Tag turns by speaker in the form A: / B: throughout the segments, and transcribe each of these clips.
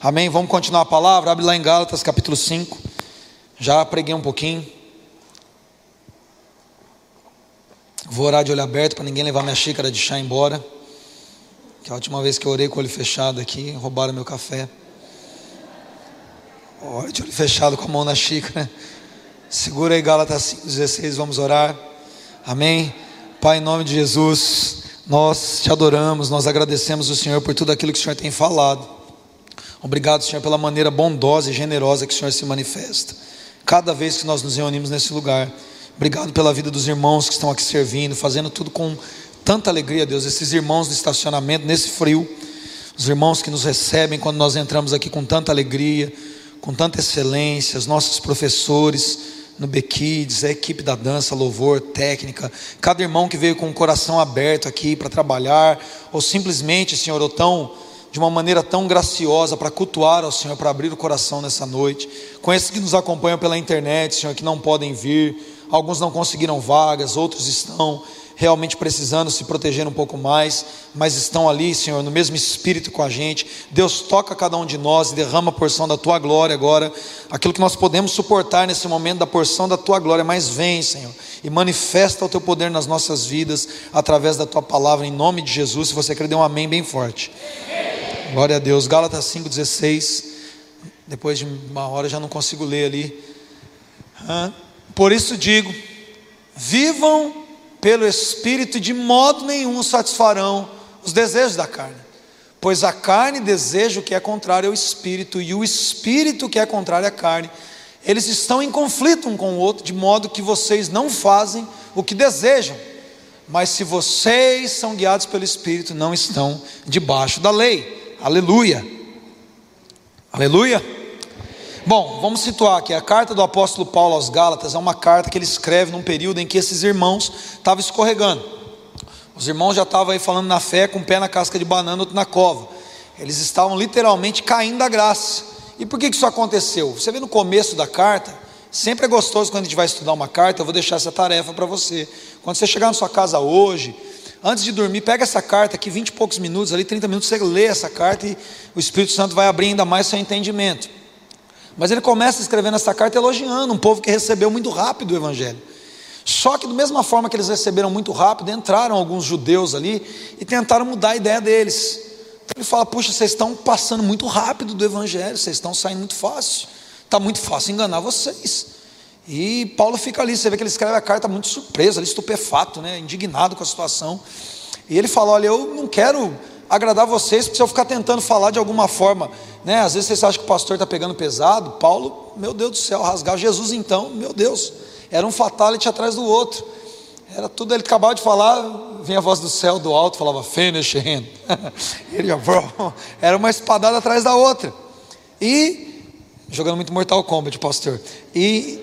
A: Amém? Vamos continuar a palavra? Abre lá em Gálatas capítulo 5. Já preguei um pouquinho. Vou orar de olho aberto para ninguém levar minha xícara de chá embora. Que a última vez que eu orei com o olho fechado aqui, roubaram meu café. Ore de olho fechado com a mão na xícara. Segura aí Gálatas 5,16, vamos orar. Amém. Pai, em nome de Jesus, nós te adoramos, nós agradecemos o Senhor por tudo aquilo que o Senhor tem falado. Obrigado, Senhor, pela maneira bondosa e generosa que o Senhor se manifesta. Cada vez que nós nos reunimos nesse lugar. Obrigado pela vida dos irmãos que estão aqui servindo, fazendo tudo com tanta alegria, Deus, esses irmãos do estacionamento, nesse frio, os irmãos que nos recebem quando nós entramos aqui com tanta alegria, com tanta excelência, os nossos professores no Bequides, a equipe da dança, louvor, técnica, cada irmão que veio com o coração aberto aqui para trabalhar, ou simplesmente, Senhor, ou tão, de uma maneira tão graciosa para cultuar ao Senhor, para abrir o coração nessa noite, com esses que nos acompanham pela internet, Senhor, que não podem vir, alguns não conseguiram vagas, outros estão realmente precisando se proteger um pouco mais, mas estão ali, Senhor, no mesmo espírito com a gente. Deus toca cada um de nós e derrama a porção da tua glória agora, aquilo que nós podemos suportar nesse momento da porção da tua glória, mas vem, Senhor, e manifesta o teu poder nas nossas vidas através da tua palavra, em nome de Jesus. Se você quer, dê um amém bem forte. Glória a Deus. Gálatas 5,16. Depois de uma hora já não consigo ler ali. Por isso digo: vivam pelo Espírito, de modo nenhum satisfarão os desejos da carne. Pois a carne deseja o que é contrário ao Espírito, e o Espírito que é contrário à carne. Eles estão em conflito um com o outro, de modo que vocês não fazem o que desejam. Mas se vocês são guiados pelo Espírito, não estão debaixo da lei. Aleluia. Aleluia. Bom, vamos situar aqui. A carta do apóstolo Paulo aos Gálatas é uma carta que ele escreve num período em que esses irmãos estavam escorregando. Os irmãos já estavam aí falando na fé, com o pé na casca de banana, outro na cova. Eles estavam literalmente caindo da graça. E por que isso aconteceu? Você vê no começo da carta, sempre é gostoso quando a gente vai estudar uma carta, eu vou deixar essa tarefa para você. Quando você chegar na sua casa hoje, antes de dormir, pega essa carta aqui, 20 e poucos minutos, ali 30 minutos, você lê essa carta e o Espírito Santo vai abrir ainda mais seu entendimento. Mas ele começa escrevendo essa carta elogiando um povo que recebeu muito rápido o Evangelho. Só que, da mesma forma que eles receberam muito rápido, entraram alguns judeus ali e tentaram mudar a ideia deles. Então ele fala: Puxa, vocês estão passando muito rápido do Evangelho, vocês estão saindo muito fácil. Está muito fácil enganar vocês. E Paulo fica ali, você vê que ele escreve a carta muito surpreso, ali, estupefato, né, indignado com a situação. E ele fala: Olha, eu não quero agradar vocês, porque se eu ficar tentando falar de alguma forma, né? Às vezes vocês acham que o pastor está pegando pesado. Paulo, meu Deus do céu, rasgar Jesus então, meu Deus, era um fatality atrás do outro. Era tudo, ele acabava de falar, vinha a voz do céu, do alto, falava, finish him. ele ia, era uma espadada atrás da outra. E, jogando muito Mortal Kombat, pastor. E,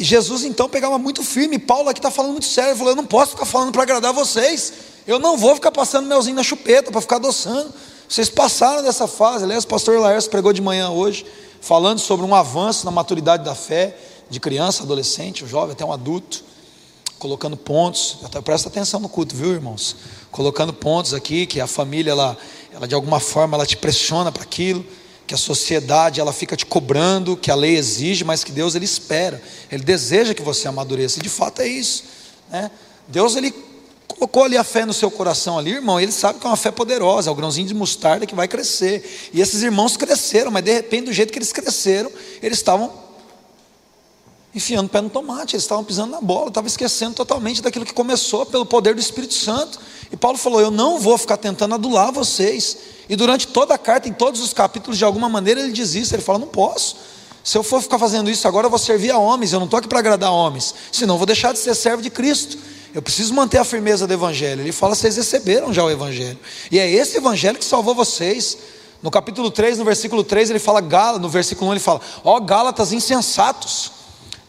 A: e Jesus então pegava muito firme. Paulo aqui está falando muito sério. Ele falou: Eu não posso ficar falando para agradar vocês. Eu não vou ficar passando melzinho na chupeta para ficar adoçando. Vocês passaram dessa fase. Aliás, o pastor Laércio pregou de manhã hoje, falando sobre um avanço na maturidade da fé, de criança, adolescente, jovem, até um adulto, colocando pontos. Até presta atenção no culto, viu, irmãos? Colocando pontos aqui, que a família, ela, ela de alguma forma, ela te pressiona para aquilo que a sociedade ela fica te cobrando, que a lei exige, mas que Deus ele espera, ele deseja que você amadureça, e de fato é isso, né? Deus ele colocou ali a fé no seu coração ali, irmão, ele sabe que é uma fé poderosa, é o grãozinho de mostarda que vai crescer. E esses irmãos cresceram, mas de repente, do jeito que eles cresceram, eles estavam enfiando o pé no tomate, eles estavam pisando na bola, estavam esquecendo totalmente daquilo que começou pelo poder do Espírito Santo. E Paulo falou: Eu não vou ficar tentando adular vocês. E durante toda a carta, em todos os capítulos, de alguma maneira, ele diz isso. Ele fala: Não posso. Se eu for ficar fazendo isso agora, eu vou servir a homens. Eu não estou aqui para agradar homens. Senão, eu vou deixar de ser servo de Cristo. Eu preciso manter a firmeza do Evangelho. Ele fala: vocês receberam já o Evangelho. E é esse Evangelho que salvou vocês. No capítulo 3, no versículo 3, ele fala, no versículo 1, ele fala: Ó oh, Gálatas insensatos.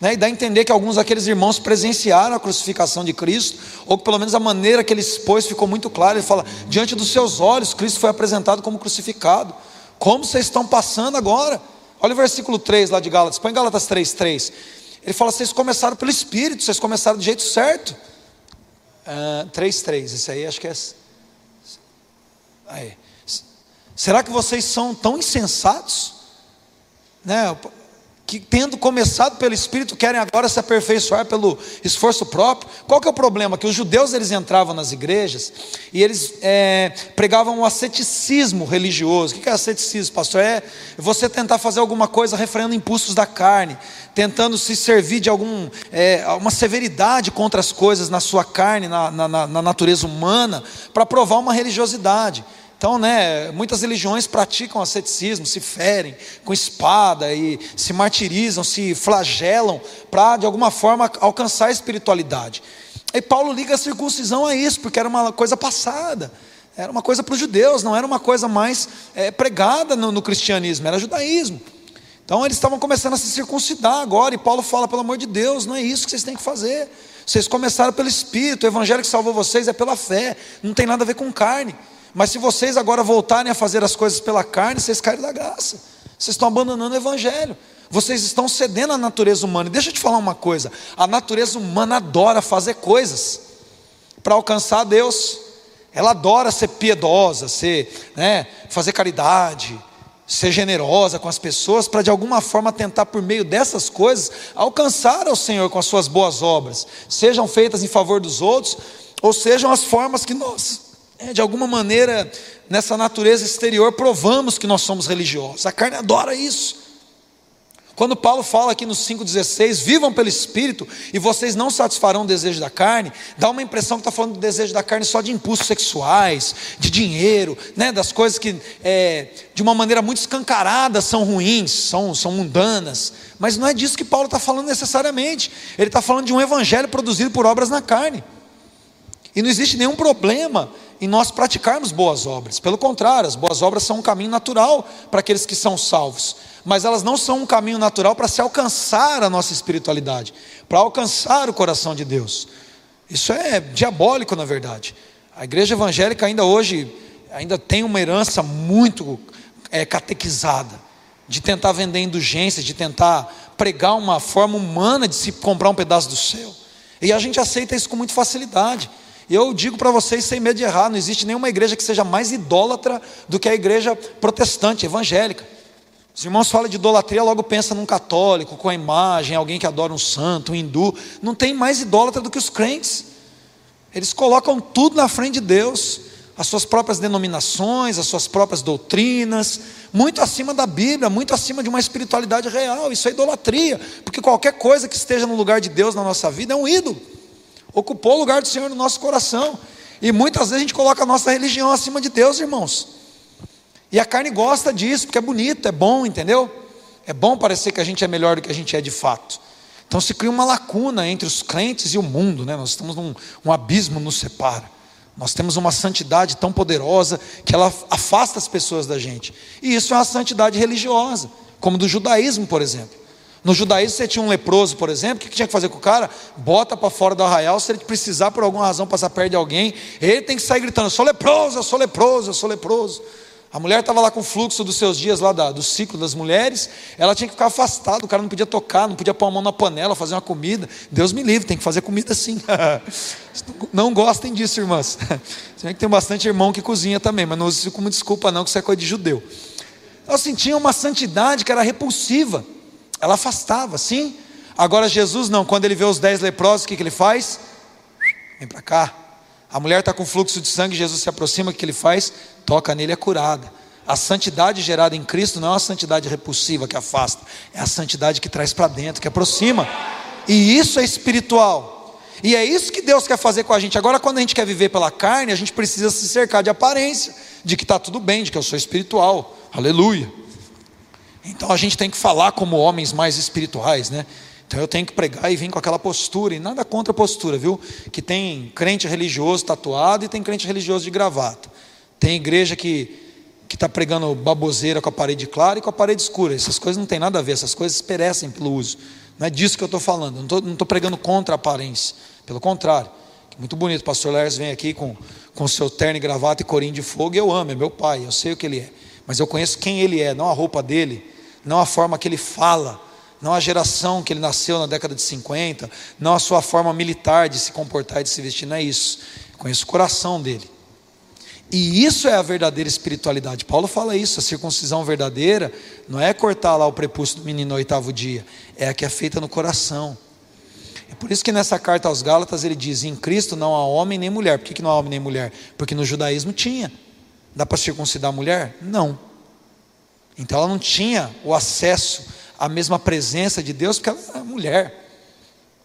A: Né? E dá a entender que alguns daqueles irmãos presenciaram a crucificação de Cristo, ou que pelo menos a maneira que ele expôs ficou muito clara. Ele fala: diante dos seus olhos, Cristo foi apresentado como crucificado. Como vocês estão passando agora? Olha o versículo 3 lá de Gálatas, põe Gálatas 3, 3. Ele fala: vocês começaram pelo Espírito, vocês começaram do jeito certo. 3, 3, esse aí acho que é. Aí. Será que vocês são tão insensatos? Né? Que tendo começado pelo Espírito querem agora se aperfeiçoar pelo esforço próprio. Qual que é o problema? Que os judeus eles entravam nas igrejas e eles é, pregavam o asceticismo religioso. O que é asceticismo, pastor? É você tentar fazer alguma coisa refreando impulsos da carne, tentando se servir de algum, é, uma severidade contra as coisas na sua carne, na, na, na natureza humana, para provar uma religiosidade. Então, né, muitas religiões praticam asceticismo, se ferem com espada e se martirizam, se flagelam para de alguma forma alcançar a espiritualidade. E Paulo liga a circuncisão a isso, porque era uma coisa passada, era uma coisa para os judeus, não era uma coisa mais é, pregada no, no cristianismo, era judaísmo. Então eles estavam começando a se circuncidar agora, e Paulo fala, pelo amor de Deus, não é isso que vocês têm que fazer. Vocês começaram pelo Espírito, o Evangelho que salvou vocês é pela fé, não tem nada a ver com carne. Mas se vocês agora voltarem a fazer as coisas pela carne, vocês caem da graça. Vocês estão abandonando o evangelho. Vocês estão cedendo à natureza humana. E deixa eu te falar uma coisa: a natureza humana adora fazer coisas para alcançar Deus. Ela adora ser piedosa, ser, né, fazer caridade, ser generosa com as pessoas, para de alguma forma tentar, por meio dessas coisas, alcançar ao Senhor com as suas boas obras, sejam feitas em favor dos outros, ou sejam as formas que nós é, de alguma maneira, nessa natureza exterior, provamos que nós somos religiosos. A carne adora isso. Quando Paulo fala aqui no 5,16, vivam pelo Espírito e vocês não satisfarão o desejo da carne, dá uma impressão que está falando do desejo da carne só de impulsos sexuais, de dinheiro, né, das coisas que é, de uma maneira muito escancarada são ruins, são, são mundanas. Mas não é disso que Paulo está falando necessariamente. Ele está falando de um evangelho produzido por obras na carne. E não existe nenhum problema em nós praticarmos boas obras. Pelo contrário, as boas obras são um caminho natural para aqueles que são salvos, mas elas não são um caminho natural para se alcançar a nossa espiritualidade, para alcançar o coração de Deus. Isso é diabólico, na verdade. A igreja evangélica ainda hoje ainda tem uma herança muito é, catequizada de tentar vender indulgências, de tentar pregar uma forma humana de se comprar um pedaço do céu. E a gente aceita isso com muita facilidade. Eu digo para vocês sem medo de errar: não existe nenhuma igreja que seja mais idólatra do que a igreja protestante, evangélica. Os irmãos falam de idolatria, logo pensa num católico, com a imagem, alguém que adora um santo, um hindu. Não tem mais idólatra do que os crentes. Eles colocam tudo na frente de Deus, as suas próprias denominações, as suas próprias doutrinas, muito acima da Bíblia, muito acima de uma espiritualidade real. Isso é idolatria, porque qualquer coisa que esteja no lugar de Deus na nossa vida é um ídolo ocupou o lugar do Senhor no nosso coração. E muitas vezes a gente coloca a nossa religião acima de Deus, irmãos. E a carne gosta disso, porque é bonito, é bom, entendeu? É bom parecer que a gente é melhor do que a gente é de fato. Então se cria uma lacuna entre os crentes e o mundo, né? Nós estamos num um abismo nos separa. Nós temos uma santidade tão poderosa que ela afasta as pessoas da gente. E isso é uma santidade religiosa, como do judaísmo, por exemplo. No judaísmo, você tinha um leproso, por exemplo, o que tinha que fazer com o cara? Bota para fora do arraial, se ele precisar por alguma razão passar perto de alguém, ele tem que sair gritando: Eu sou leproso, eu sou leproso, eu sou leproso. A mulher estava lá com o fluxo dos seus dias, lá da, do ciclo das mulheres, ela tinha que ficar afastada, o cara não podia tocar, não podia pôr a mão na panela, fazer uma comida. Deus me livre, tem que fazer comida sim. não gostem disso, irmãs. Você vê que tem bastante irmão que cozinha também, mas não use isso como desculpa, não, que isso é coisa de judeu. Ela sentia uma santidade que era repulsiva. Ela afastava, sim. Agora Jesus não, quando ele vê os dez leprosos, o que, que ele faz? Vem para cá. A mulher está com fluxo de sangue, Jesus se aproxima, o que ele faz? Toca nele, é curada. A santidade gerada em Cristo não é uma santidade repulsiva que afasta, é a santidade que traz para dentro, que aproxima. E isso é espiritual. E é isso que Deus quer fazer com a gente. Agora, quando a gente quer viver pela carne, a gente precisa se cercar de aparência, de que está tudo bem, de que eu sou espiritual. Aleluia. Então a gente tem que falar como homens mais espirituais, né? Então eu tenho que pregar e vir com aquela postura, e nada contra a postura, viu? Que tem crente religioso tatuado e tem crente religioso de gravata. Tem igreja que que está pregando baboseira com a parede clara e com a parede escura. Essas coisas não tem nada a ver, essas coisas perecem pelo uso. Não é disso que eu estou falando, não estou pregando contra a aparência, pelo contrário. Muito bonito, o pastor Lers vem aqui com, com seu terno e gravata e corinho de fogo, eu amo, é meu pai, eu sei o que ele é. Mas eu conheço quem ele é, não a roupa dele, não a forma que ele fala, não a geração que ele nasceu na década de 50, não a sua forma militar de se comportar e de se vestir, não é isso. Eu conheço o coração dele. E isso é a verdadeira espiritualidade. Paulo fala isso, a circuncisão verdadeira não é cortar lá o prepúcio do menino no oitavo dia, é a que é feita no coração. É por isso que nessa carta aos Gálatas ele diz: em Cristo não há homem nem mulher. Por que, que não há homem nem mulher? Porque no judaísmo tinha. Dá para circuncidar a mulher? Não. Então ela não tinha o acesso à mesma presença de Deus, porque ela era mulher.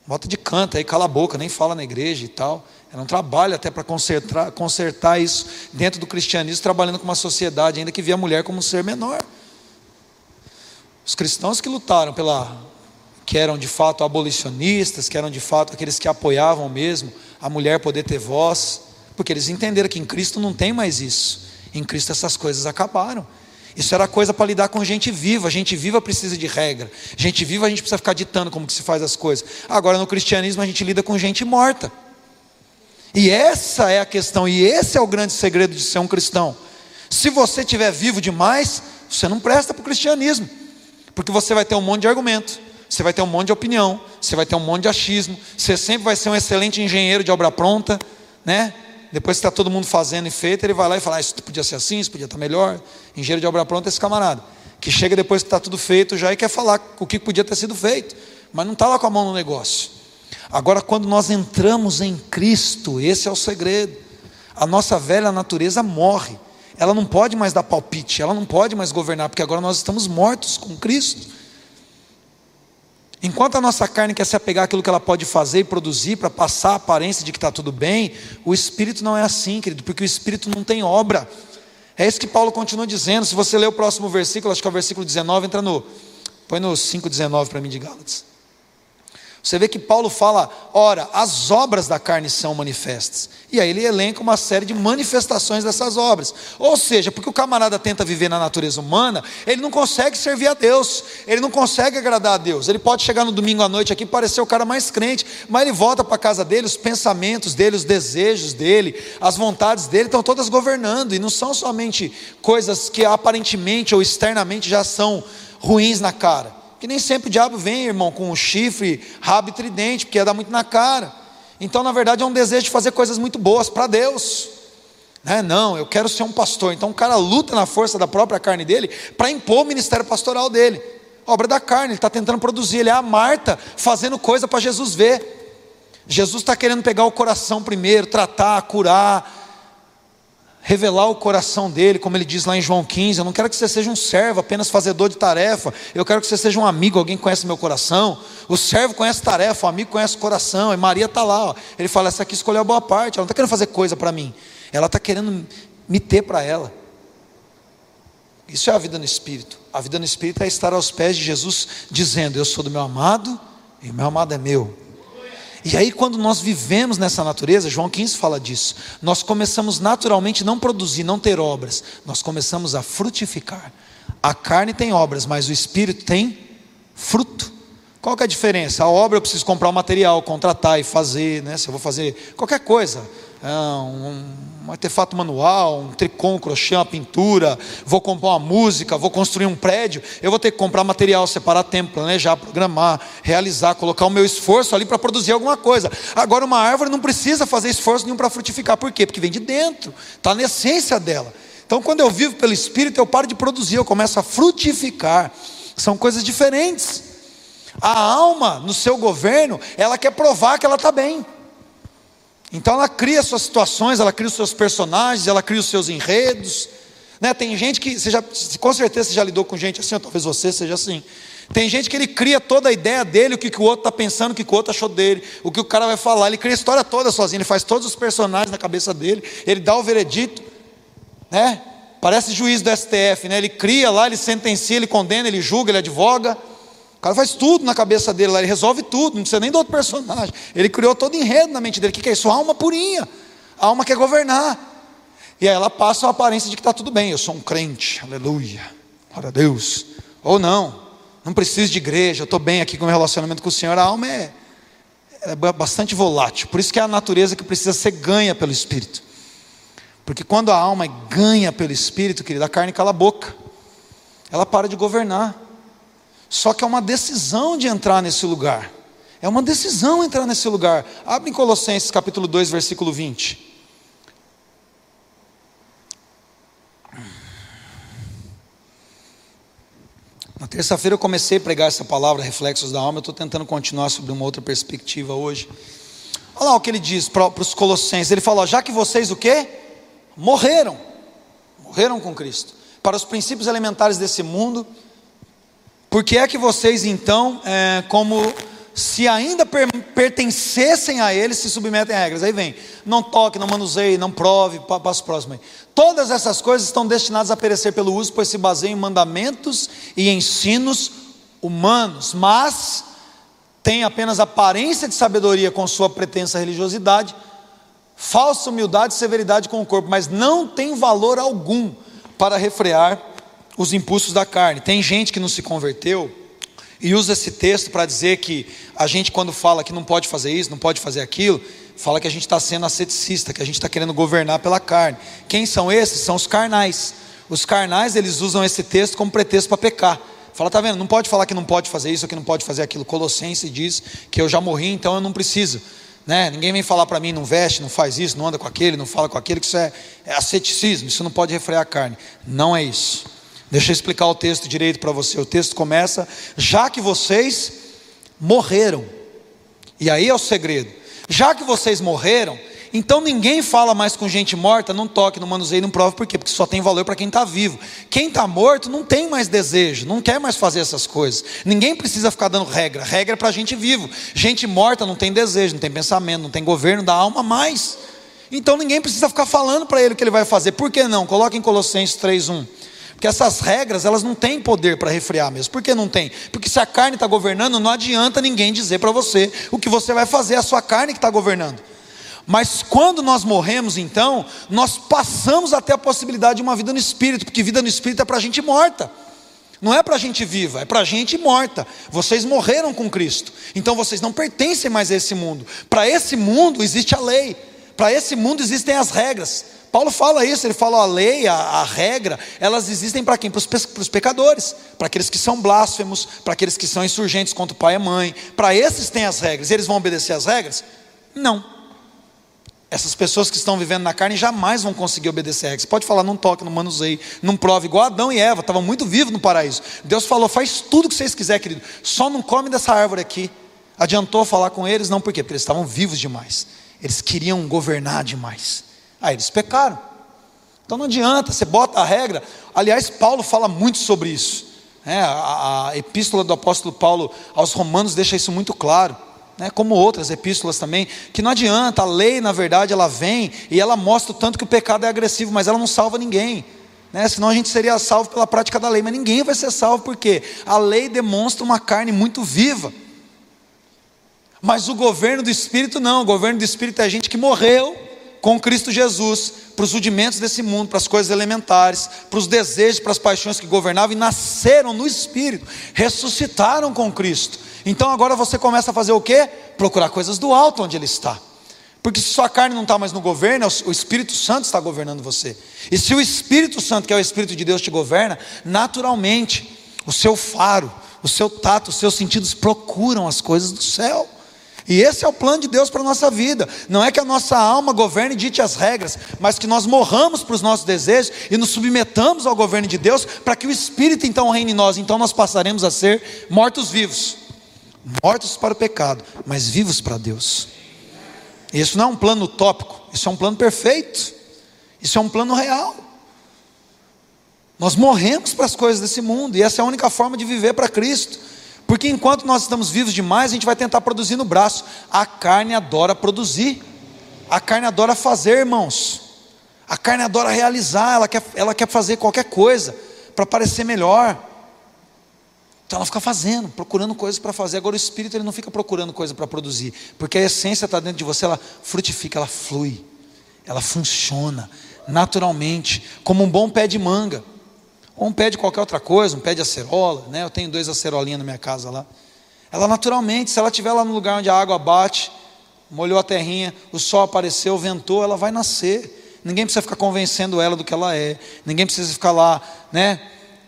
A: Bota de canto aí, cala a boca, nem fala na igreja e tal. Ela não trabalha até para consertar, consertar isso dentro do cristianismo, trabalhando com uma sociedade ainda que vê a mulher como um ser menor. Os cristãos que lutaram pela que eram de fato abolicionistas, que eram de fato aqueles que apoiavam mesmo a mulher poder ter voz, porque eles entenderam que em Cristo não tem mais isso. Em Cristo essas coisas acabaram. Isso era coisa para lidar com gente viva. Gente viva precisa de regra. Gente viva a gente precisa ficar ditando como que se faz as coisas. Agora no cristianismo a gente lida com gente morta. E essa é a questão, e esse é o grande segredo de ser um cristão. Se você estiver vivo demais, você não presta para o cristianismo, porque você vai ter um monte de argumento, você vai ter um monte de opinião, você vai ter um monte de achismo, você sempre vai ser um excelente engenheiro de obra pronta, né? Depois que está todo mundo fazendo e feito, ele vai lá e fala: ah, Isso podia ser assim, isso podia estar melhor. Engenheiro de obra pronta é esse camarada, que chega depois que está tudo feito já e quer falar o que podia ter sido feito, mas não está lá com a mão no negócio. Agora, quando nós entramos em Cristo, esse é o segredo. A nossa velha natureza morre, ela não pode mais dar palpite, ela não pode mais governar, porque agora nós estamos mortos com Cristo. Enquanto a nossa carne quer se apegar àquilo que ela pode fazer e produzir para passar a aparência de que está tudo bem, o espírito não é assim, querido, porque o espírito não tem obra. É isso que Paulo continua dizendo. Se você ler o próximo versículo, acho que é o versículo 19, entra no. Põe no 5,19 para mim de Gálatas. Você vê que Paulo fala, ora, as obras da carne são manifestas. E aí ele elenca uma série de manifestações dessas obras. Ou seja, porque o camarada tenta viver na natureza humana, ele não consegue servir a Deus, ele não consegue agradar a Deus. Ele pode chegar no domingo à noite aqui e parecer o cara mais crente, mas ele volta para a casa dele, os pensamentos dele, os desejos dele, as vontades dele estão todas governando, e não são somente coisas que aparentemente ou externamente já são ruins na cara. Que nem sempre o diabo vem, irmão, com um chifre, rabo e tridente, porque ia dar muito na cara. Então, na verdade, é um desejo de fazer coisas muito boas para Deus. Né? Não, eu quero ser um pastor. Então, o cara luta na força da própria carne dele para impor o ministério pastoral dele. Obra da carne, ele está tentando produzir. Ele é a Marta fazendo coisa para Jesus ver. Jesus está querendo pegar o coração primeiro, tratar, curar, revelar o coração dele, como ele diz lá em João 15. Eu não quero que você seja um servo, apenas fazedor de tarefa. Eu quero que você seja um amigo, alguém que conhece meu coração. O servo conhece tarefa, o amigo conhece o coração. E Maria está lá. Ó. Ele fala: essa aqui escolheu a boa parte. Ela não está querendo fazer coisa para mim. Ela está querendo me ter para ela. Isso é a vida no Espírito. A vida no Espírito é estar aos pés de Jesus, dizendo: Eu sou do meu amado e o meu amado é meu. E aí, quando nós vivemos nessa natureza, João 15 fala disso, nós começamos naturalmente não produzir, não ter obras, nós começamos a frutificar. A carne tem obras, mas o espírito tem fruto. Qual que é a diferença? A obra eu preciso comprar o material, contratar e fazer, né? Se eu vou fazer qualquer coisa, um, um artefato manual, um tricô, um crochê, uma pintura, vou comprar uma música, vou construir um prédio, eu vou ter que comprar material, separar tempo, planejar, programar, realizar, colocar o meu esforço ali para produzir alguma coisa. Agora, uma árvore não precisa fazer esforço nenhum para frutificar, por quê? Porque vem de dentro, está na essência dela. Então, quando eu vivo pelo Espírito, eu paro de produzir, eu começo a frutificar. São coisas diferentes. A alma, no seu governo, ela quer provar que ela está bem. Então ela cria suas situações, ela cria os seus personagens, ela cria os seus enredos. Né? Tem gente que, você já, com certeza você já lidou com gente assim, ou talvez você seja assim. Tem gente que ele cria toda a ideia dele, o que, que o outro está pensando, o que, que o outro achou dele, o que o cara vai falar. Ele cria a história toda sozinho, ele faz todos os personagens na cabeça dele, ele dá o veredito, né? Parece juiz do STF, né? Ele cria lá, ele sentencia, ele condena, ele julga, ele advoga cara faz tudo na cabeça dele lá, ele resolve tudo, não precisa nem do outro personagem. Ele criou todo enredo na mente dele. O que é isso? Alma purinha. A alma quer governar. E aí ela passa a aparência de que está tudo bem. Eu sou um crente, aleluia, glória a Deus. Ou não, não preciso de igreja, estou bem aqui com o relacionamento com o Senhor. A alma é, é bastante volátil. Por isso que é a natureza que precisa ser ganha pelo Espírito. Porque quando a alma é ganha pelo Espírito, querida, a carne cala a boca. Ela para de governar. Só que é uma decisão de entrar nesse lugar. É uma decisão entrar nesse lugar. Abre em Colossenses capítulo 2, versículo 20. Na terça-feira eu comecei a pregar essa palavra, reflexos da alma. Eu estou tentando continuar sobre uma outra perspectiva hoje. Olha lá o que ele diz para os colossenses. Ele fala, já que vocês o quê? Morreram. Morreram com Cristo. Para os princípios elementares desse mundo por que é que vocês então, é, como se ainda per pertencessem a ele, se submetem a regras. Aí vem, não toque, não manuseie, não prove, passo próximo aí. Todas essas coisas estão destinadas a perecer pelo uso, pois se baseiam em mandamentos e ensinos humanos, mas tem apenas aparência de sabedoria com sua pretensa religiosidade, falsa humildade e severidade com o corpo, mas não tem valor algum para refrear os impulsos da carne. Tem gente que não se converteu e usa esse texto para dizer que a gente, quando fala que não pode fazer isso, não pode fazer aquilo, fala que a gente está sendo asceticista, que a gente está querendo governar pela carne. Quem são esses? São os carnais. Os carnais, eles usam esse texto como pretexto para pecar. Fala, tá vendo? Não pode falar que não pode fazer isso ou que não pode fazer aquilo. Colossense diz que eu já morri, então eu não preciso. Né? Ninguém vem falar para mim, não veste, não faz isso, não anda com aquele, não fala com aquele, que isso é, é asceticismo, isso não pode refrear a carne. Não é isso. Deixa eu explicar o texto direito para você. O texto começa: já que vocês morreram. E aí é o segredo. Já que vocês morreram, então ninguém fala mais com gente morta, não toque, não manuseie, não prove, por quê? Porque só tem valor para quem está vivo. Quem está morto não tem mais desejo, não quer mais fazer essas coisas. Ninguém precisa ficar dando regra, regra é para gente vivo. Gente morta não tem desejo, não tem pensamento, não tem governo da alma mais. Então ninguém precisa ficar falando para ele o que ele vai fazer. Por que não? Coloque em Colossenses 3,1. Porque essas regras, elas não têm poder para refrear mesmo. Por que não tem? Porque se a carne está governando, não adianta ninguém dizer para você o que você vai fazer, é a sua carne que está governando. Mas quando nós morremos, então, nós passamos até a possibilidade de uma vida no espírito, porque vida no espírito é para gente morta. Não é para gente viva, é para gente morta. Vocês morreram com Cristo, então vocês não pertencem mais a esse mundo. Para esse mundo existe a lei, para esse mundo existem as regras. Paulo fala isso, ele fala a lei, a, a regra, elas existem para quem? Para os pecadores, para aqueles que são blasfemos, para aqueles que são insurgentes contra o pai e a mãe. Para esses tem as regras. E eles vão obedecer às regras? Não. Essas pessoas que estão vivendo na carne jamais vão conseguir obedecer regras. Você pode falar, não toque, não manuseie, não prove, igual Adão e Eva, estavam muito vivos no paraíso. Deus falou, faz tudo o que vocês quiserem, querido, só não come dessa árvore aqui. Adiantou falar com eles? Não, por quê? Porque eles estavam vivos demais. Eles queriam governar demais. Aí eles pecaram. Então não adianta, você bota a regra. Aliás, Paulo fala muito sobre isso. É, a, a, epístola do apóstolo Paulo aos Romanos deixa isso muito claro. Né, como outras epístolas também, que não adianta, a lei, na verdade, ela vem e ela mostra o tanto que o pecado é agressivo, mas ela não salva ninguém. Né? Senão a gente seria salvo pela prática da lei, mas ninguém vai ser salvo porque a lei demonstra uma carne muito viva. Mas o governo do Espírito não, o governo do Espírito é gente que morreu com Cristo Jesus para os rudimentos desse mundo, para as coisas elementares, para os desejos, para as paixões que governavam e nasceram no Espírito, ressuscitaram com Cristo. Então agora você começa a fazer o quê? Procurar coisas do alto onde Ele está. Porque se sua carne não está mais no governo, o Espírito Santo está governando você. E se o Espírito Santo, que é o Espírito de Deus, te governa, naturalmente, o seu faro, o seu tato, os seus sentidos procuram as coisas do céu. E esse é o plano de Deus para a nossa vida. Não é que a nossa alma governe e dite as regras, mas que nós morramos para os nossos desejos e nos submetamos ao governo de Deus, para que o Espírito então reine em nós. Então nós passaremos a ser mortos-vivos mortos para o pecado, mas vivos para Deus. Isso não é um plano utópico, isso é um plano perfeito, isso é um plano real. Nós morremos para as coisas desse mundo, e essa é a única forma de viver para Cristo. Porque enquanto nós estamos vivos demais, a gente vai tentar produzir no braço. A carne adora produzir. A carne adora fazer, irmãos. A carne adora realizar, ela quer, ela quer fazer qualquer coisa para parecer melhor. Então ela fica fazendo, procurando coisas para fazer. Agora o espírito ele não fica procurando coisa para produzir, porque a essência está dentro de você, ela frutifica, ela flui, ela funciona naturalmente, como um bom pé de manga. Ou um pé de qualquer outra coisa, um pé de acerola, né? Eu tenho dois acerolinhas na minha casa lá. Ela naturalmente, se ela estiver lá no lugar onde a água bate, molhou a terrinha, o sol apareceu, ventou, ela vai nascer. Ninguém precisa ficar convencendo ela do que ela é. Ninguém precisa ficar lá, né?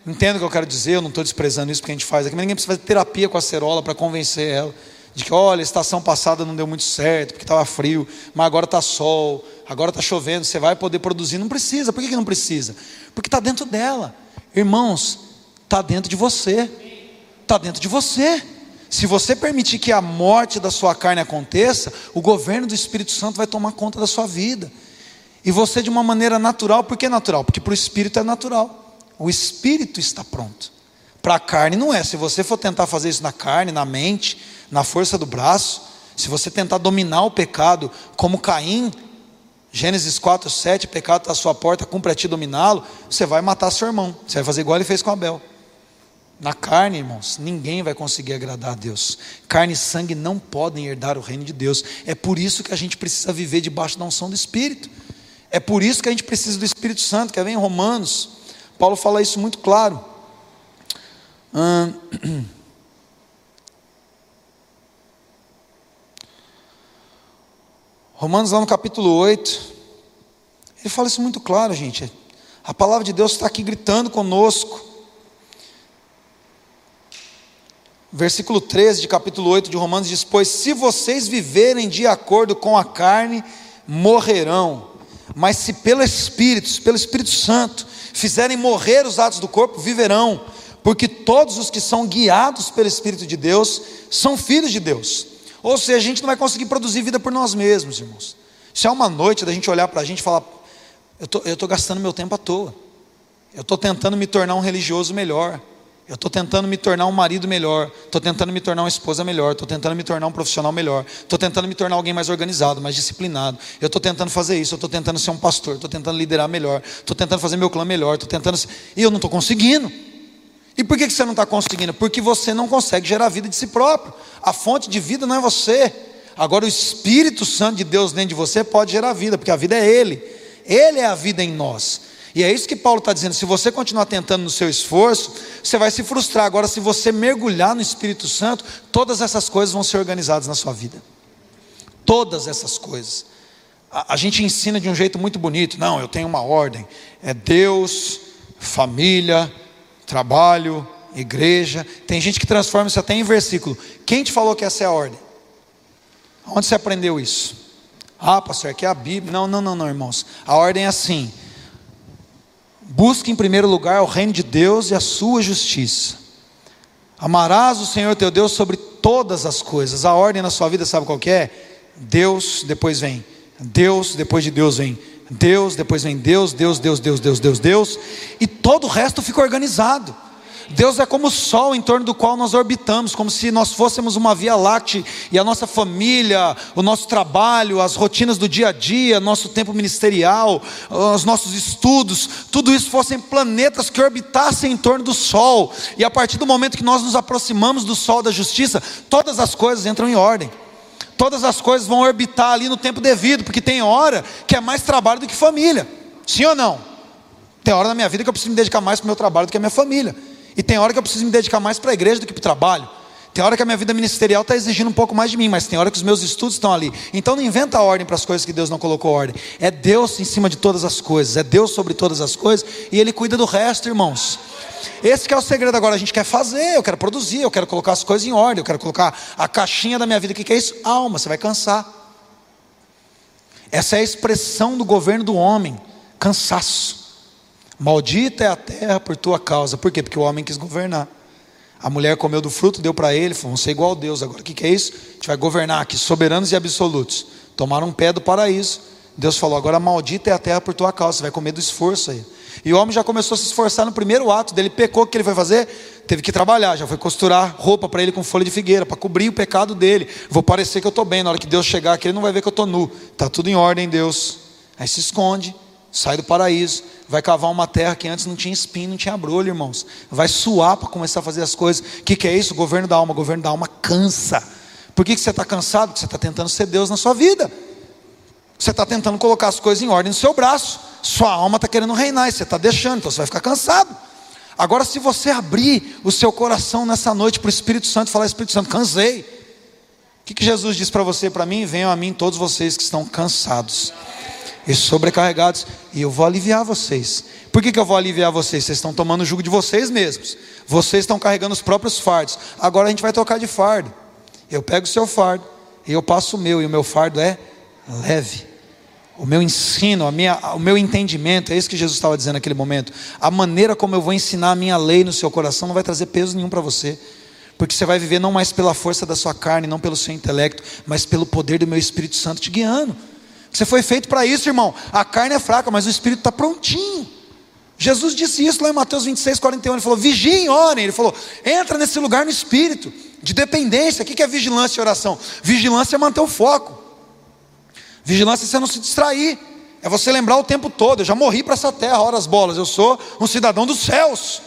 A: Entendo o que eu quero dizer, eu não estou desprezando isso porque a gente faz aqui, mas ninguém precisa fazer terapia com a acerola para convencer ela de que, olha, a estação passada não deu muito certo, porque estava frio, mas agora está sol, agora está chovendo, você vai poder produzir. Não precisa, por que, que não precisa? Porque está dentro dela. Irmãos, está dentro de você. Está dentro de você. Se você permitir que a morte da sua carne aconteça, o governo do Espírito Santo vai tomar conta da sua vida. E você, de uma maneira natural, por que natural? Porque para o Espírito é natural. O Espírito está pronto. Para a carne não é. Se você for tentar fazer isso na carne, na mente, na força do braço, se você tentar dominar o pecado como Caim, Gênesis 4, 7, pecado está à sua porta, cumpre a ti dominá-lo, você vai matar seu irmão. Você vai fazer igual ele fez com Abel. Na carne, irmãos, ninguém vai conseguir agradar a Deus. Carne e sangue não podem herdar o reino de Deus. É por isso que a gente precisa viver debaixo da unção do Espírito. É por isso que a gente precisa do Espírito Santo, que vem em Romanos. Paulo fala isso muito claro. Hum. Romanos lá no capítulo 8, ele fala isso muito claro, gente. A palavra de Deus está aqui gritando conosco. Versículo 13 de capítulo 8 de Romanos diz: Pois se vocês viverem de acordo com a carne, morrerão. Mas se pelo Espírito, pelo Espírito Santo, fizerem morrer os atos do corpo, viverão. Porque todos os que são guiados pelo Espírito de Deus são filhos de Deus. Ou seja, a gente não vai conseguir produzir vida por nós mesmos, irmãos. Se é uma noite da gente olhar para a gente e falar, eu estou gastando meu tempo à toa. Eu estou tentando me tornar um religioso melhor. Eu estou tentando me tornar um marido melhor. Estou tentando me tornar uma esposa melhor. Estou tentando me tornar um profissional melhor. Estou tentando me tornar alguém mais organizado, mais disciplinado. Eu estou tentando fazer isso. Eu estou tentando ser um pastor. Estou tentando liderar melhor. Estou tentando fazer meu clã melhor. Estou tentando. E eu não estou conseguindo. E por que você não está conseguindo? Porque você não consegue gerar vida de si próprio. A fonte de vida não é você. Agora o Espírito Santo de Deus dentro de você pode gerar vida, porque a vida é Ele. Ele é a vida em nós. E é isso que Paulo está dizendo. Se você continuar tentando no seu esforço, você vai se frustrar. Agora, se você mergulhar no Espírito Santo, todas essas coisas vão ser organizadas na sua vida. Todas essas coisas. A, a gente ensina de um jeito muito bonito. Não, eu tenho uma ordem. É Deus, família, trabalho, igreja. Tem gente que transforma isso até em versículo. Quem te falou que essa é a ordem? Onde você aprendeu isso? Ah, pastor, aqui é a Bíblia. Não, não, não, não, irmãos. A ordem é assim: busque em primeiro lugar o reino de Deus e a sua justiça. Amarás o Senhor teu Deus sobre todas as coisas. A ordem na sua vida, sabe qual é? Deus, depois vem. Deus, depois de Deus vem. Deus, depois vem Deus, Deus, Deus, Deus, Deus, Deus, Deus, e todo o resto fica organizado. Deus é como o sol em torno do qual nós orbitamos, como se nós fôssemos uma via láctea e a nossa família, o nosso trabalho, as rotinas do dia a dia, nosso tempo ministerial, os nossos estudos, tudo isso fossem planetas que orbitassem em torno do sol. E a partir do momento que nós nos aproximamos do sol da justiça, todas as coisas entram em ordem todas as coisas vão orbitar ali no tempo devido, porque tem hora que é mais trabalho do que família. Sim ou não? Tem hora na minha vida que eu preciso me dedicar mais para o meu trabalho do que a minha família. E tem hora que eu preciso me dedicar mais para a igreja do que para o trabalho. Tem hora que a minha vida ministerial está exigindo um pouco mais de mim, mas tem hora que os meus estudos estão ali. Então não inventa ordem para as coisas que Deus não colocou ordem. É Deus em cima de todas as coisas, é Deus sobre todas as coisas e Ele cuida do resto, irmãos. Esse é o segredo agora, a gente quer fazer, eu quero produzir, eu quero colocar as coisas em ordem, eu quero colocar a caixinha da minha vida. O que é isso? Alma, você vai cansar. Essa é a expressão do governo do homem, cansaço. Maldita é a terra por tua causa. Por quê? Porque o homem quis governar. A mulher comeu do fruto, deu para ele, falou, vamos ser igual a Deus. Agora o que, que é isso? A gente vai governar aqui, soberanos e absolutos. Tomaram um pé do paraíso. Deus falou: agora maldita é a terra por tua causa, você vai comer do esforço aí. E o homem já começou a se esforçar no primeiro ato dele, pecou, o que ele foi fazer? Teve que trabalhar, já foi costurar roupa para ele com folha de figueira, para cobrir o pecado dele. Vou parecer que eu estou bem, na hora que Deus chegar aqui, ele não vai ver que eu estou nu. Está tudo em ordem, Deus. Aí se esconde, sai do paraíso, vai cavar uma terra que antes não tinha espinho, não tinha brolho, irmãos. Vai suar para começar a fazer as coisas. O que, que é isso? O governo da alma. O governo da alma cansa. Por que, que você está cansado? Porque você está tentando ser Deus na sua vida. Você está tentando colocar as coisas em ordem no seu braço. Sua alma está querendo reinar e você está deixando, então você vai ficar cansado. Agora, se você abrir o seu coração nessa noite para o Espírito Santo falar: Espírito Santo, cansei. O que, que Jesus diz para você e para mim? Venham a mim todos vocês que estão cansados e sobrecarregados, e eu vou aliviar vocês. Por que, que eu vou aliviar vocês? Vocês estão tomando o jugo de vocês mesmos, vocês estão carregando os próprios fardos. Agora a gente vai tocar de fardo. Eu pego o seu fardo e eu passo o meu, e o meu fardo é leve. O meu ensino, a minha, o meu entendimento, é isso que Jesus estava dizendo naquele momento. A maneira como eu vou ensinar a minha lei no seu coração não vai trazer peso nenhum para você. Porque você vai viver não mais pela força da sua carne, não pelo seu intelecto, mas pelo poder do meu Espírito Santo te guiando. Você foi feito para isso, irmão. A carne é fraca, mas o Espírito está prontinho. Jesus disse isso lá em Mateus 26, 41. Ele falou: vigiem, orem. Ele falou: entra nesse lugar no Espírito, de dependência. O que é vigilância e oração? Vigilância é manter o foco. Vigilância é você não se distrair. É você lembrar o tempo todo. Eu já morri para essa terra, horas bolas. Eu sou um cidadão dos céus.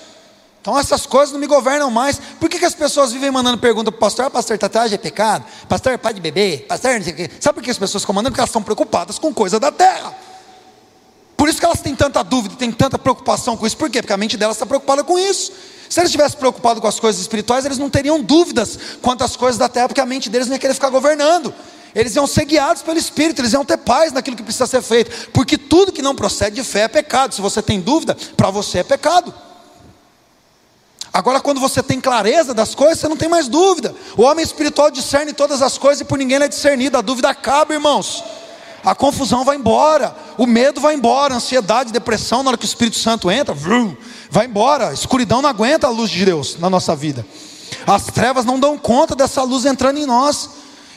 A: Então essas coisas não me governam mais. Por que, que as pessoas vivem mandando pergunta para o pastor? Ah, pastor, tatuagem é pecado? Pastor, pode beber? Pastor, não sei o quê. Sabe por que as pessoas ficam mandando? Porque elas estão preocupadas com coisa da terra. Por isso que elas têm tanta dúvida, têm tanta preocupação com isso. Por quê? Porque a mente delas está preocupada com isso. Se eles estivessem preocupados com as coisas espirituais, eles não teriam dúvidas quanto às coisas da terra, porque a mente deles não ia querer ficar governando. Eles iam ser guiados pelo Espírito, eles iam ter paz naquilo que precisa ser feito. Porque tudo que não procede de fé é pecado. Se você tem dúvida, para você é pecado. Agora, quando você tem clareza das coisas, você não tem mais dúvida. O homem espiritual discerne todas as coisas e por ninguém é discernido. A dúvida acaba, irmãos. A confusão vai embora, o medo vai embora, a ansiedade, depressão, na hora que o Espírito Santo entra, vrum, vai embora. A escuridão não aguenta a luz de Deus na nossa vida. As trevas não dão conta dessa luz entrando em nós.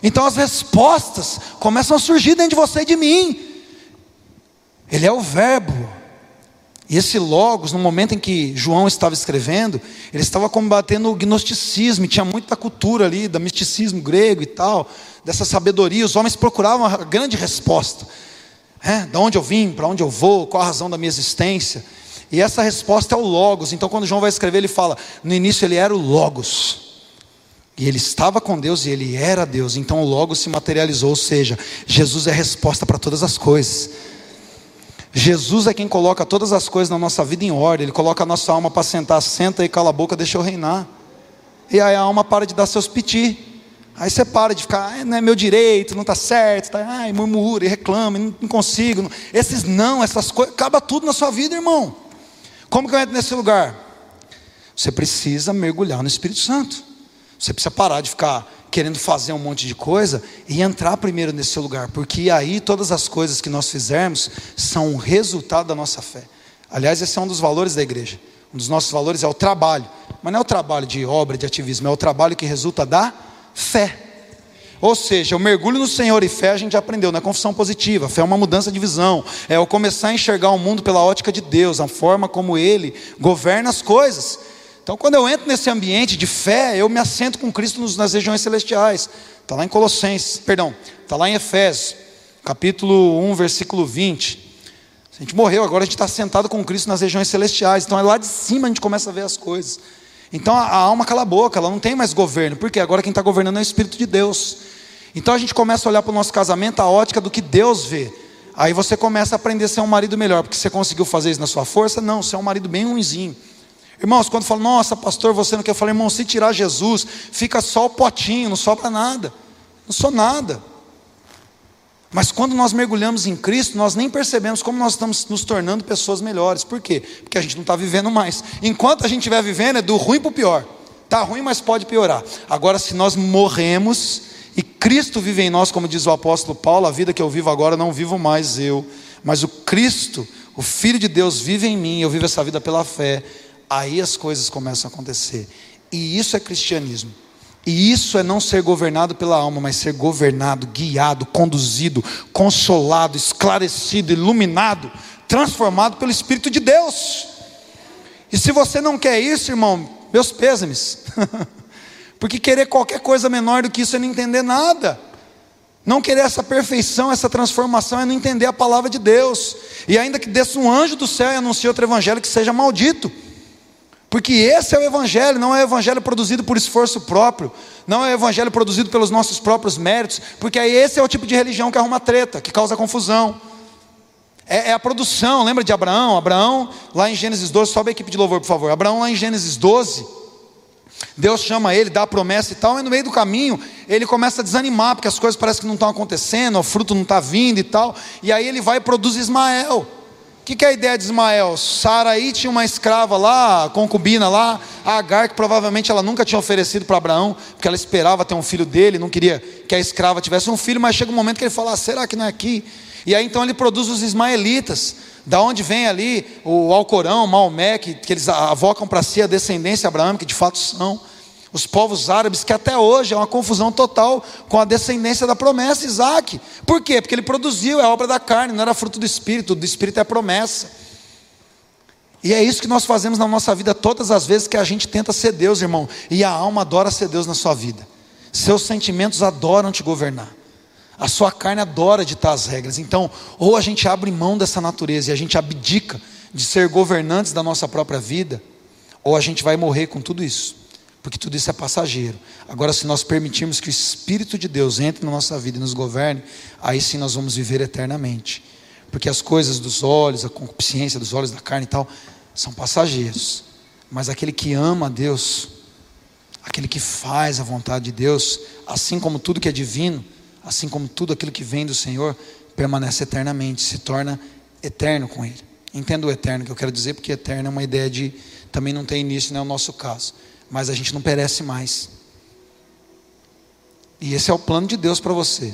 A: Então as respostas começam a surgir dentro de você e de mim. Ele é o Verbo, e esse Logos, no momento em que João estava escrevendo, ele estava combatendo o gnosticismo, tinha muita cultura ali, do misticismo grego e tal, dessa sabedoria. Os homens procuravam a grande resposta: é, de onde eu vim, para onde eu vou, qual a razão da minha existência. E essa resposta é o Logos. Então, quando João vai escrever, ele fala: no início ele era o Logos. E ele estava com Deus e ele era Deus. Então o Logos se materializou, ou seja, Jesus é a resposta para todas as coisas. Jesus é quem coloca todas as coisas na nossa vida em ordem. Ele coloca a nossa alma para sentar, senta e cala a boca, deixa eu reinar. E aí a alma para de dar seus piti. Aí você para de ficar, ah, não é meu direito, não está certo, tá, ai, murmura e reclama, não, não consigo. Não. Esses não, essas coisas, acaba tudo na sua vida, irmão. Como que eu entro nesse lugar? Você precisa mergulhar no Espírito Santo. Você precisa parar de ficar querendo fazer um monte de coisa e entrar primeiro nesse lugar, porque aí todas as coisas que nós fizermos são resultado da nossa fé. Aliás, esse é um dos valores da igreja. Um dos nossos valores é o trabalho, mas não é o trabalho de obra, de ativismo, é o trabalho que resulta da fé. Ou seja, o mergulho no Senhor e fé a gente já aprendeu, não é confissão positiva, fé é uma mudança de visão, é o começar a enxergar o mundo pela ótica de Deus, a forma como Ele governa as coisas. Então, quando eu entro nesse ambiente de fé, eu me assento com Cristo nas regiões celestiais. Está lá em Colossenses, perdão, está lá em Efésios, capítulo 1, versículo 20. A gente morreu, agora a gente está sentado com Cristo nas regiões celestiais. Então, é lá de cima a gente começa a ver as coisas. Então, a, a alma cala a boca, ela não tem mais governo. Por quê? Agora quem está governando é o Espírito de Deus. Então, a gente começa a olhar para o nosso casamento a ótica do que Deus vê. Aí você começa a aprender a ser um marido melhor, porque você conseguiu fazer isso na sua força? Não, você é um marido bem ruimzinho. Irmãos, quando falam, nossa, pastor, você não quer? Eu falo, irmão, se tirar Jesus, fica só o potinho, não sobra nada. Não sou nada. Mas quando nós mergulhamos em Cristo, nós nem percebemos como nós estamos nos tornando pessoas melhores. Por quê? Porque a gente não está vivendo mais. Enquanto a gente estiver vivendo, é do ruim para o pior. Está ruim, mas pode piorar. Agora, se nós morremos e Cristo vive em nós, como diz o apóstolo Paulo, a vida que eu vivo agora não vivo mais eu, mas o Cristo, o Filho de Deus, vive em mim. Eu vivo essa vida pela fé aí as coisas começam a acontecer. E isso é cristianismo. E isso é não ser governado pela alma, mas ser governado, guiado, conduzido, consolado, esclarecido, iluminado, transformado pelo Espírito de Deus. E se você não quer isso, irmão, meus pêsames. Porque querer qualquer coisa menor do que isso é não entender nada. Não querer essa perfeição, essa transformação é não entender a palavra de Deus. E ainda que desça um anjo do céu e anuncie outro evangelho que seja maldito. Porque esse é o Evangelho, não é o Evangelho produzido por esforço próprio, não é o Evangelho produzido pelos nossos próprios méritos, porque esse é o tipo de religião que arruma treta, que causa confusão. É, é, a produção, lembra de Abraão? Abraão, lá em Gênesis 12, sobe a equipe de louvor, por favor. Abraão, lá em Gênesis 12, Deus chama ele, dá a promessa e tal, e no meio do caminho ele começa a desanimar, porque as coisas parecem que não estão acontecendo, o fruto não está vindo e tal, e aí ele vai e produz Ismael. O que, que, é a ideia de Ismael? Saraí tinha uma escrava lá, concubina lá, Agar, que provavelmente ela nunca tinha oferecido para Abraão, porque ela esperava ter um filho dele, não queria que a escrava tivesse um filho, mas chega um momento que ele fala: ah, será que não é aqui? E aí então ele produz os ismaelitas, da onde vem ali o Alcorão, Maomé, que, que eles avocam para si a descendência abraâmica, que de fato são. Os povos árabes, que até hoje é uma confusão total com a descendência da promessa, Isaac. Por quê? Porque ele produziu, é obra da carne, não era fruto do espírito, do espírito é promessa. E é isso que nós fazemos na nossa vida todas as vezes que a gente tenta ser Deus, irmão. E a alma adora ser Deus na sua vida. Seus sentimentos adoram te governar. A sua carne adora ditar as regras. Então, ou a gente abre mão dessa natureza e a gente abdica de ser governantes da nossa própria vida, ou a gente vai morrer com tudo isso, porque tudo isso é passageiro. Agora, se nós permitirmos que o Espírito de Deus entre na nossa vida e nos governe, aí sim nós vamos viver eternamente, porque as coisas dos olhos, a concupiscência dos olhos da carne e tal, são passageiros, mas aquele que ama a Deus, aquele que faz a vontade de Deus, assim como tudo que é divino, assim como tudo aquilo que vem do Senhor, permanece eternamente, se torna eterno com Ele. Entenda o eterno que eu quero dizer, porque eterno é uma ideia de também não tem início, não é o nosso caso, mas a gente não perece mais. E esse é o plano de Deus para você.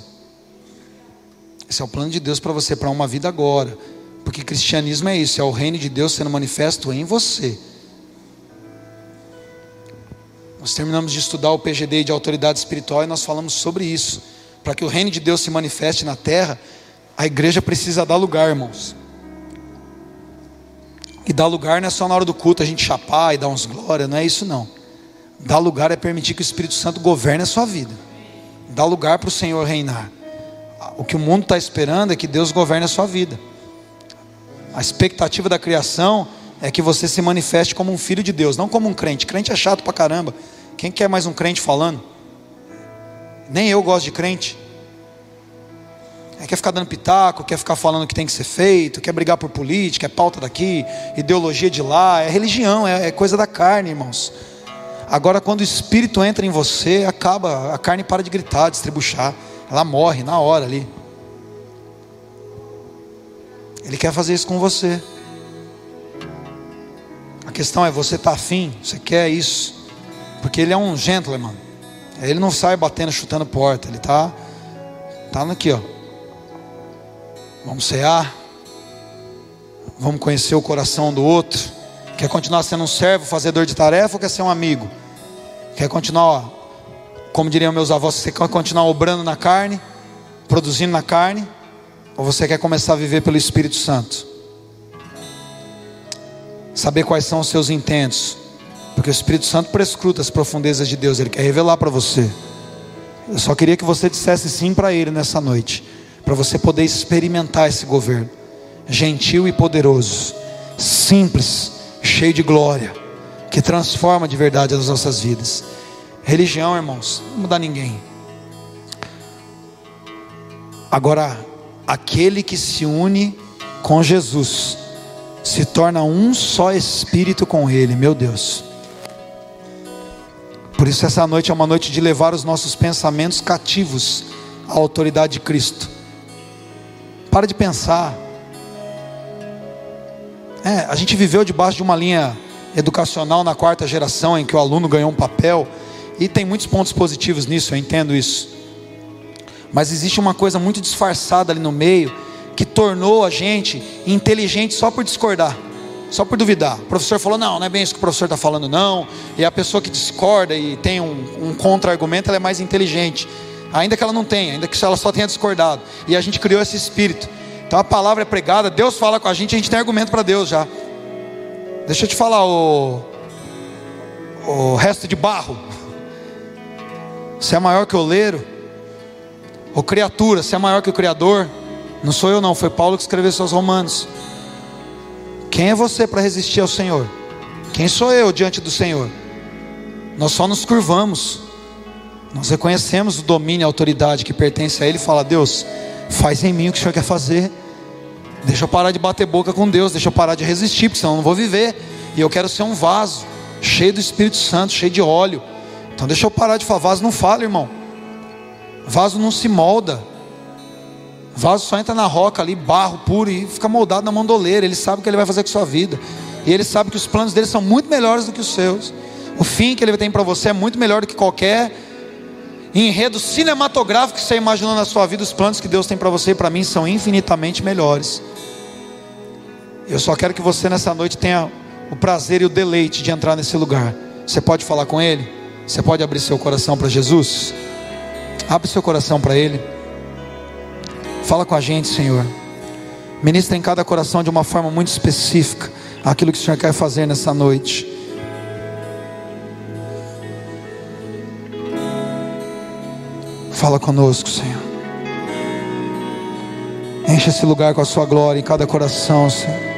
A: Esse é o plano de Deus para você, para uma vida agora. Porque cristianismo é isso, é o reino de Deus sendo manifesto em você. Nós terminamos de estudar o PGD de autoridade espiritual e nós falamos sobre isso. Para que o reino de Deus se manifeste na terra, a igreja precisa dar lugar, irmãos. E dar lugar não é só na hora do culto a gente chapar e dar uns glória, não é isso não. Dar lugar é permitir que o Espírito Santo governe a sua vida. Dar lugar para o Senhor reinar. O que o mundo está esperando é que Deus governe a sua vida. A expectativa da criação é que você se manifeste como um filho de Deus, não como um crente. Crente é chato pra caramba. Quem quer mais um crente falando? Nem eu gosto de crente. É, quer ficar dando pitaco, quer ficar falando o que tem que ser feito, quer brigar por política, é pauta daqui, ideologia de lá, é religião, é, é coisa da carne, irmãos. Agora, quando o Espírito entra em você, acaba, a carne para de gritar, de estribuchar, ela morre na hora ali. Ele quer fazer isso com você. A questão é: você está afim? Você quer isso? Porque ele é um gentleman. Ele não sai batendo, chutando porta. Ele está tá aqui, ó. Vamos cear. Vamos conhecer o coração do outro. Quer continuar sendo um servo, fazedor de tarefa ou quer ser um amigo? Quer continuar, como diriam meus avós, você quer continuar obrando na carne, produzindo na carne, ou você quer começar a viver pelo Espírito Santo? Saber quais são os seus intentos, porque o Espírito Santo prescruta as profundezas de Deus, ele quer revelar para você. Eu só queria que você dissesse sim para ele nessa noite, para você poder experimentar esse governo, gentil e poderoso, simples, cheio de glória, que transforma de verdade as nossas vidas. Religião, irmãos, não muda ninguém. Agora, aquele que se une com Jesus se torna um só espírito com Ele, meu Deus. Por isso, essa noite é uma noite de levar os nossos pensamentos cativos à autoridade de Cristo. Para de pensar. É, a gente viveu debaixo de uma linha educacional na quarta geração em que o aluno ganhou um papel, e tem muitos pontos positivos nisso, eu entendo isso. Mas existe uma coisa muito disfarçada ali no meio que tornou a gente inteligente só por discordar, só por duvidar. O professor falou: não, não é bem isso que o professor está falando, não. E a pessoa que discorda e tem um, um contra-argumento, ela é mais inteligente, ainda que ela não tenha, ainda que ela só tenha discordado. E a gente criou esse espírito. Então a palavra é pregada, Deus fala com a gente, a gente tem argumento para Deus já. Deixa eu te falar, o, o resto de barro. Você é maior que o oleiro. Ou criatura, você é maior que o Criador. Não sou eu, não, foi Paulo que escreveu seus Romanos. Quem é você para resistir ao Senhor? Quem sou eu diante do Senhor? Nós só nos curvamos, nós reconhecemos o domínio e a autoridade que pertence a Ele e fala: Deus, faz em mim o que o Senhor quer fazer. Deixa eu parar de bater boca com Deus, deixa eu parar de resistir, porque senão eu não vou viver. E eu quero ser um vaso, cheio do Espírito Santo, cheio de óleo. Então deixa eu parar de falar, vaso não fala, irmão. Vaso não se molda. Vaso só entra na roca ali, barro puro, e fica moldado na mandoleira. Ele sabe o que ele vai fazer com a sua vida. E ele sabe que os planos dele são muito melhores do que os seus. O fim que ele tem para você é muito melhor do que qualquer enredo cinematográfico que você imaginou na sua vida, os planos que Deus tem para você e para mim são infinitamente melhores. Eu só quero que você nessa noite tenha o prazer e o deleite de entrar nesse lugar. Você pode falar com Ele? Você pode abrir seu coração para Jesus? Abre seu coração para Ele. Fala com a gente, Senhor. Ministra em cada coração de uma forma muito específica aquilo que o Senhor quer fazer nessa noite. Fala conosco, Senhor. Enche esse lugar com a sua glória em cada coração, Senhor.